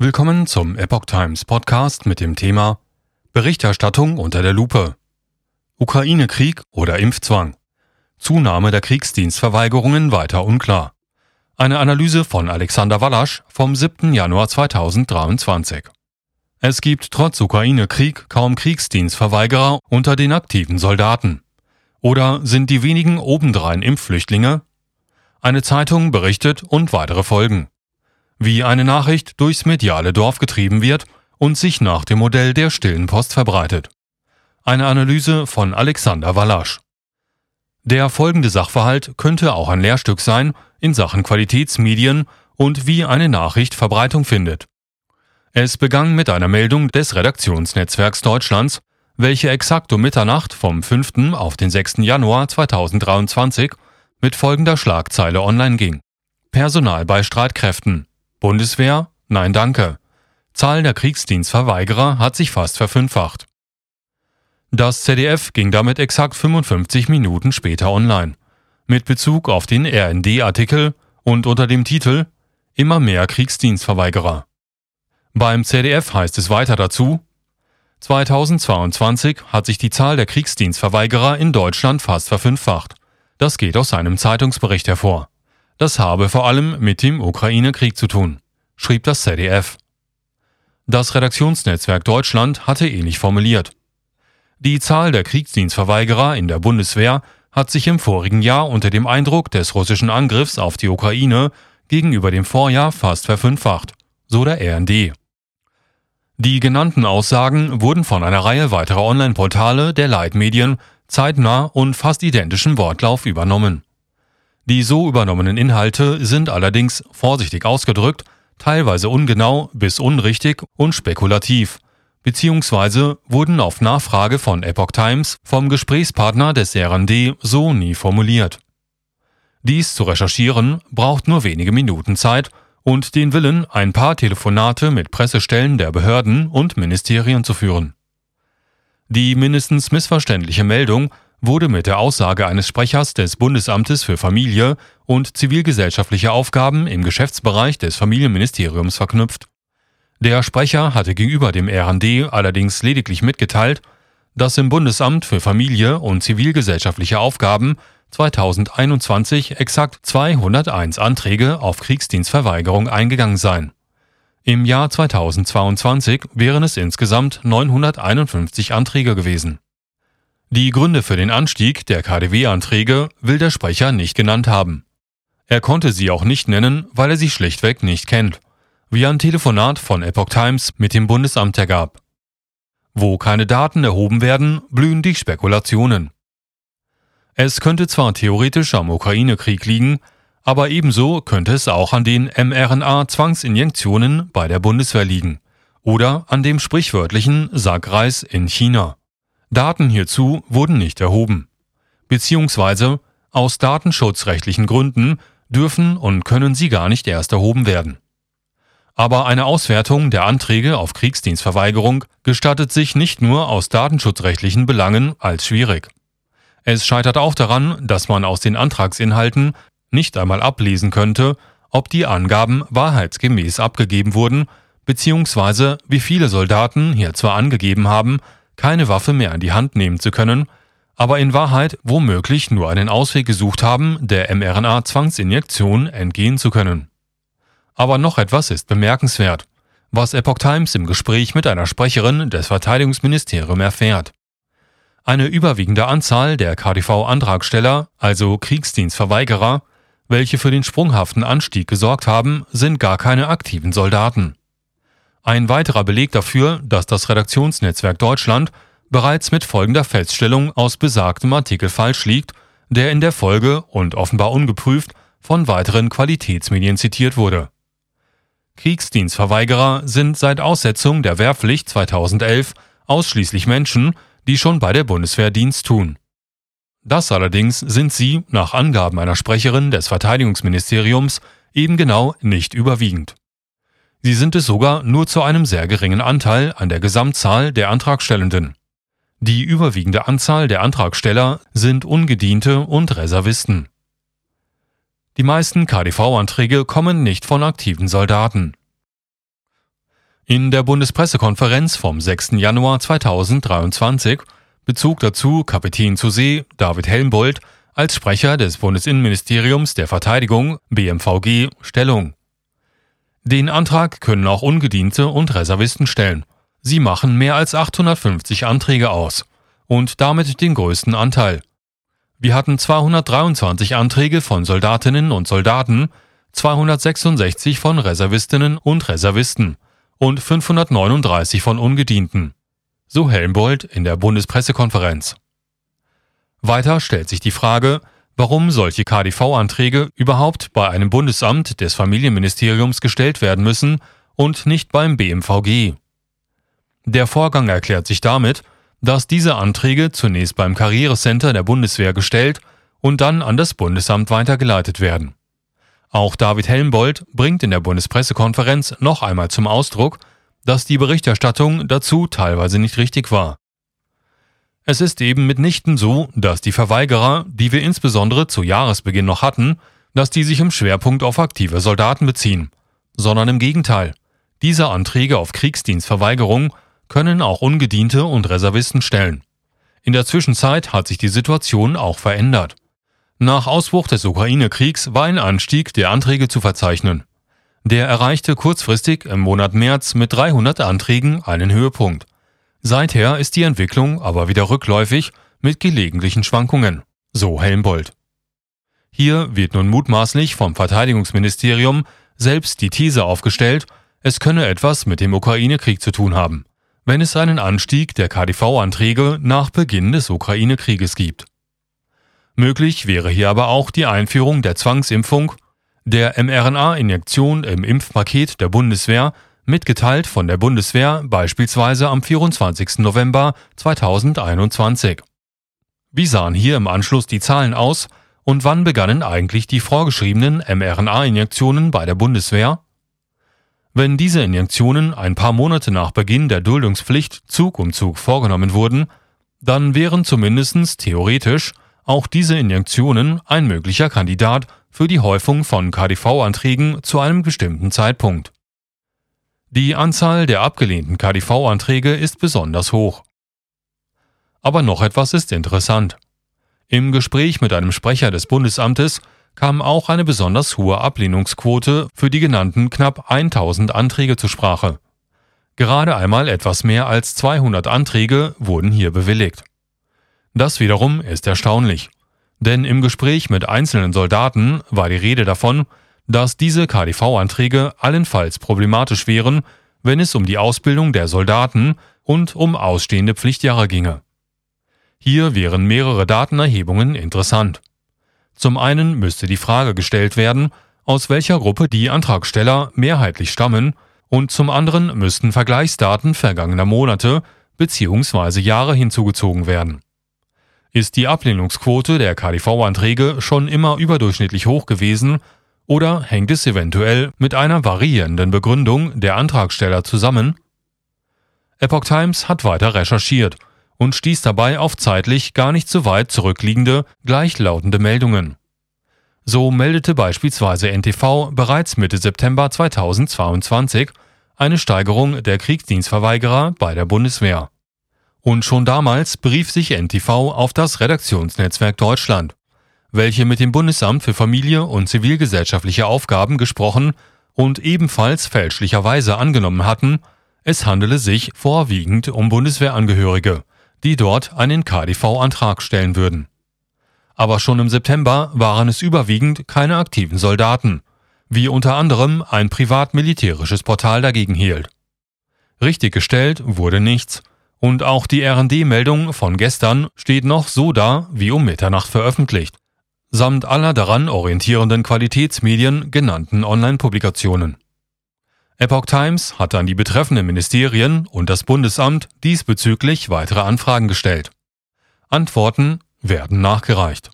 Willkommen zum Epoch Times Podcast mit dem Thema Berichterstattung unter der Lupe. Ukraine-Krieg oder Impfzwang. Zunahme der Kriegsdienstverweigerungen weiter unklar. Eine Analyse von Alexander Wallasch vom 7. Januar 2023. Es gibt trotz Ukraine-Krieg kaum Kriegsdienstverweigerer unter den aktiven Soldaten. Oder sind die wenigen obendrein Impfflüchtlinge? Eine Zeitung berichtet und weitere folgen wie eine Nachricht durchs mediale Dorf getrieben wird und sich nach dem Modell der stillen Post verbreitet. Eine Analyse von Alexander Wallasch. Der folgende Sachverhalt könnte auch ein Lehrstück sein in Sachen Qualitätsmedien und wie eine Nachricht Verbreitung findet. Es begann mit einer Meldung des Redaktionsnetzwerks Deutschlands, welche exakt um Mitternacht vom 5. auf den 6. Januar 2023 mit folgender Schlagzeile online ging. Personal bei Streitkräften. Bundeswehr? Nein, danke. Zahl der Kriegsdienstverweigerer hat sich fast verfünffacht. Das ZDF ging damit exakt 55 Minuten später online, mit Bezug auf den RND-Artikel und unter dem Titel Immer mehr Kriegsdienstverweigerer. Beim ZDF heißt es weiter dazu, 2022 hat sich die Zahl der Kriegsdienstverweigerer in Deutschland fast verfünffacht. Das geht aus einem Zeitungsbericht hervor. Das habe vor allem mit dem Ukraine-Krieg zu tun, schrieb das ZDF. Das Redaktionsnetzwerk Deutschland hatte ähnlich formuliert. Die Zahl der Kriegsdienstverweigerer in der Bundeswehr hat sich im vorigen Jahr unter dem Eindruck des russischen Angriffs auf die Ukraine gegenüber dem Vorjahr fast verfünffacht, so der RND. Die genannten Aussagen wurden von einer Reihe weiterer Online-Portale der Leitmedien zeitnah und fast identischen Wortlauf übernommen. Die so übernommenen Inhalte sind allerdings, vorsichtig ausgedrückt, teilweise ungenau bis unrichtig und spekulativ, beziehungsweise wurden auf Nachfrage von Epoch Times vom Gesprächspartner des RND so nie formuliert. Dies zu recherchieren braucht nur wenige Minuten Zeit und den Willen, ein paar Telefonate mit Pressestellen der Behörden und Ministerien zu führen. Die mindestens missverständliche Meldung wurde mit der Aussage eines Sprechers des Bundesamtes für Familie und zivilgesellschaftliche Aufgaben im Geschäftsbereich des Familienministeriums verknüpft. Der Sprecher hatte gegenüber dem RND allerdings lediglich mitgeteilt, dass im Bundesamt für Familie und zivilgesellschaftliche Aufgaben 2021 exakt 201 Anträge auf Kriegsdienstverweigerung eingegangen seien. Im Jahr 2022 wären es insgesamt 951 Anträge gewesen. Die Gründe für den Anstieg der KDW-Anträge will der Sprecher nicht genannt haben. Er konnte sie auch nicht nennen, weil er sie schlichtweg nicht kennt, wie ein Telefonat von Epoch Times mit dem Bundesamt ergab. Wo keine Daten erhoben werden, blühen die Spekulationen. Es könnte zwar theoretisch am Ukraine-Krieg liegen, aber ebenso könnte es auch an den mRNA-Zwangsinjektionen bei der Bundeswehr liegen oder an dem sprichwörtlichen Sackreis in China. Daten hierzu wurden nicht erhoben. Beziehungsweise aus datenschutzrechtlichen Gründen dürfen und können sie gar nicht erst erhoben werden. Aber eine Auswertung der Anträge auf Kriegsdienstverweigerung gestattet sich nicht nur aus datenschutzrechtlichen Belangen als schwierig. Es scheitert auch daran, dass man aus den Antragsinhalten nicht einmal ablesen könnte, ob die Angaben wahrheitsgemäß abgegeben wurden, beziehungsweise wie viele Soldaten hier zwar angegeben haben, keine Waffe mehr in die Hand nehmen zu können, aber in Wahrheit womöglich nur einen Ausweg gesucht haben, der mRNA-Zwangsinjektion entgehen zu können. Aber noch etwas ist bemerkenswert, was Epoch Times im Gespräch mit einer Sprecherin des Verteidigungsministeriums erfährt. Eine überwiegende Anzahl der KDV-Antragsteller, also Kriegsdienstverweigerer, welche für den sprunghaften Anstieg gesorgt haben, sind gar keine aktiven Soldaten. Ein weiterer Beleg dafür, dass das Redaktionsnetzwerk Deutschland bereits mit folgender Feststellung aus besagtem Artikel falsch liegt, der in der Folge und offenbar ungeprüft von weiteren Qualitätsmedien zitiert wurde. Kriegsdienstverweigerer sind seit Aussetzung der Wehrpflicht 2011 ausschließlich Menschen, die schon bei der Bundeswehr Dienst tun. Das allerdings sind sie, nach Angaben einer Sprecherin des Verteidigungsministeriums, eben genau nicht überwiegend. Sie sind es sogar nur zu einem sehr geringen Anteil an der Gesamtzahl der Antragstellenden. Die überwiegende Anzahl der Antragsteller sind Ungediente und Reservisten. Die meisten KDV-Anträge kommen nicht von aktiven Soldaten. In der Bundespressekonferenz vom 6. Januar 2023 bezog dazu Kapitän zu See David Helmbold als Sprecher des Bundesinnenministeriums der Verteidigung BMVG Stellung. Den Antrag können auch Ungediente und Reservisten stellen. Sie machen mehr als 850 Anträge aus und damit den größten Anteil. Wir hatten 223 Anträge von Soldatinnen und Soldaten, 266 von Reservistinnen und Reservisten und 539 von Ungedienten. So Helmbold in der Bundespressekonferenz. Weiter stellt sich die Frage, warum solche KDV-Anträge überhaupt bei einem Bundesamt des Familienministeriums gestellt werden müssen und nicht beim BMVG. Der Vorgang erklärt sich damit, dass diese Anträge zunächst beim Karrierecenter der Bundeswehr gestellt und dann an das Bundesamt weitergeleitet werden. Auch David Helmbold bringt in der Bundespressekonferenz noch einmal zum Ausdruck, dass die Berichterstattung dazu teilweise nicht richtig war. Es ist eben mitnichten so, dass die Verweigerer, die wir insbesondere zu Jahresbeginn noch hatten, dass die sich im Schwerpunkt auf aktive Soldaten beziehen, sondern im Gegenteil. Diese Anträge auf Kriegsdienstverweigerung können auch Ungediente und Reservisten stellen. In der Zwischenzeit hat sich die Situation auch verändert. Nach Ausbruch des Ukraine-Kriegs war ein Anstieg der Anträge zu verzeichnen. Der erreichte kurzfristig im Monat März mit 300 Anträgen einen Höhepunkt. Seither ist die Entwicklung aber wieder rückläufig mit gelegentlichen Schwankungen, so Helmbold. Hier wird nun mutmaßlich vom Verteidigungsministerium selbst die These aufgestellt, es könne etwas mit dem Ukraine-Krieg zu tun haben, wenn es einen Anstieg der KDV-Anträge nach Beginn des Ukraine-Krieges gibt. Möglich wäre hier aber auch die Einführung der Zwangsimpfung, der mRNA-Injektion im Impfpaket der Bundeswehr mitgeteilt von der Bundeswehr beispielsweise am 24. November 2021. Wie sahen hier im Anschluss die Zahlen aus und wann begannen eigentlich die vorgeschriebenen mRNA-Injektionen bei der Bundeswehr? Wenn diese Injektionen ein paar Monate nach Beginn der Duldungspflicht Zug um Zug vorgenommen wurden, dann wären zumindest theoretisch auch diese Injektionen ein möglicher Kandidat für die Häufung von KDV-Anträgen zu einem bestimmten Zeitpunkt. Die Anzahl der abgelehnten KDV-Anträge ist besonders hoch. Aber noch etwas ist interessant. Im Gespräch mit einem Sprecher des Bundesamtes kam auch eine besonders hohe Ablehnungsquote für die genannten knapp 1000 Anträge zur Sprache. Gerade einmal etwas mehr als 200 Anträge wurden hier bewilligt. Das wiederum ist erstaunlich, denn im Gespräch mit einzelnen Soldaten war die Rede davon, dass diese KDV-Anträge allenfalls problematisch wären, wenn es um die Ausbildung der Soldaten und um ausstehende Pflichtjahre ginge. Hier wären mehrere Datenerhebungen interessant. Zum einen müsste die Frage gestellt werden, aus welcher Gruppe die Antragsteller mehrheitlich stammen, und zum anderen müssten Vergleichsdaten vergangener Monate bzw. Jahre hinzugezogen werden. Ist die Ablehnungsquote der KDV-Anträge schon immer überdurchschnittlich hoch gewesen, oder hängt es eventuell mit einer variierenden Begründung der Antragsteller zusammen? Epoch Times hat weiter recherchiert und stieß dabei auf zeitlich gar nicht so weit zurückliegende, gleichlautende Meldungen. So meldete beispielsweise NTV bereits Mitte September 2022 eine Steigerung der Kriegsdienstverweigerer bei der Bundeswehr. Und schon damals berief sich NTV auf das Redaktionsnetzwerk Deutschland welche mit dem Bundesamt für Familie und zivilgesellschaftliche Aufgaben gesprochen und ebenfalls fälschlicherweise angenommen hatten, es handele sich vorwiegend um Bundeswehrangehörige, die dort einen KDV-Antrag stellen würden. Aber schon im September waren es überwiegend keine aktiven Soldaten, wie unter anderem ein privat-militärisches Portal dagegen hielt. Richtig gestellt wurde nichts, und auch die RD-Meldung von gestern steht noch so da wie um Mitternacht veröffentlicht samt aller daran orientierenden Qualitätsmedien genannten Online-Publikationen. Epoch Times hat an die betreffenden Ministerien und das Bundesamt diesbezüglich weitere Anfragen gestellt. Antworten werden nachgereicht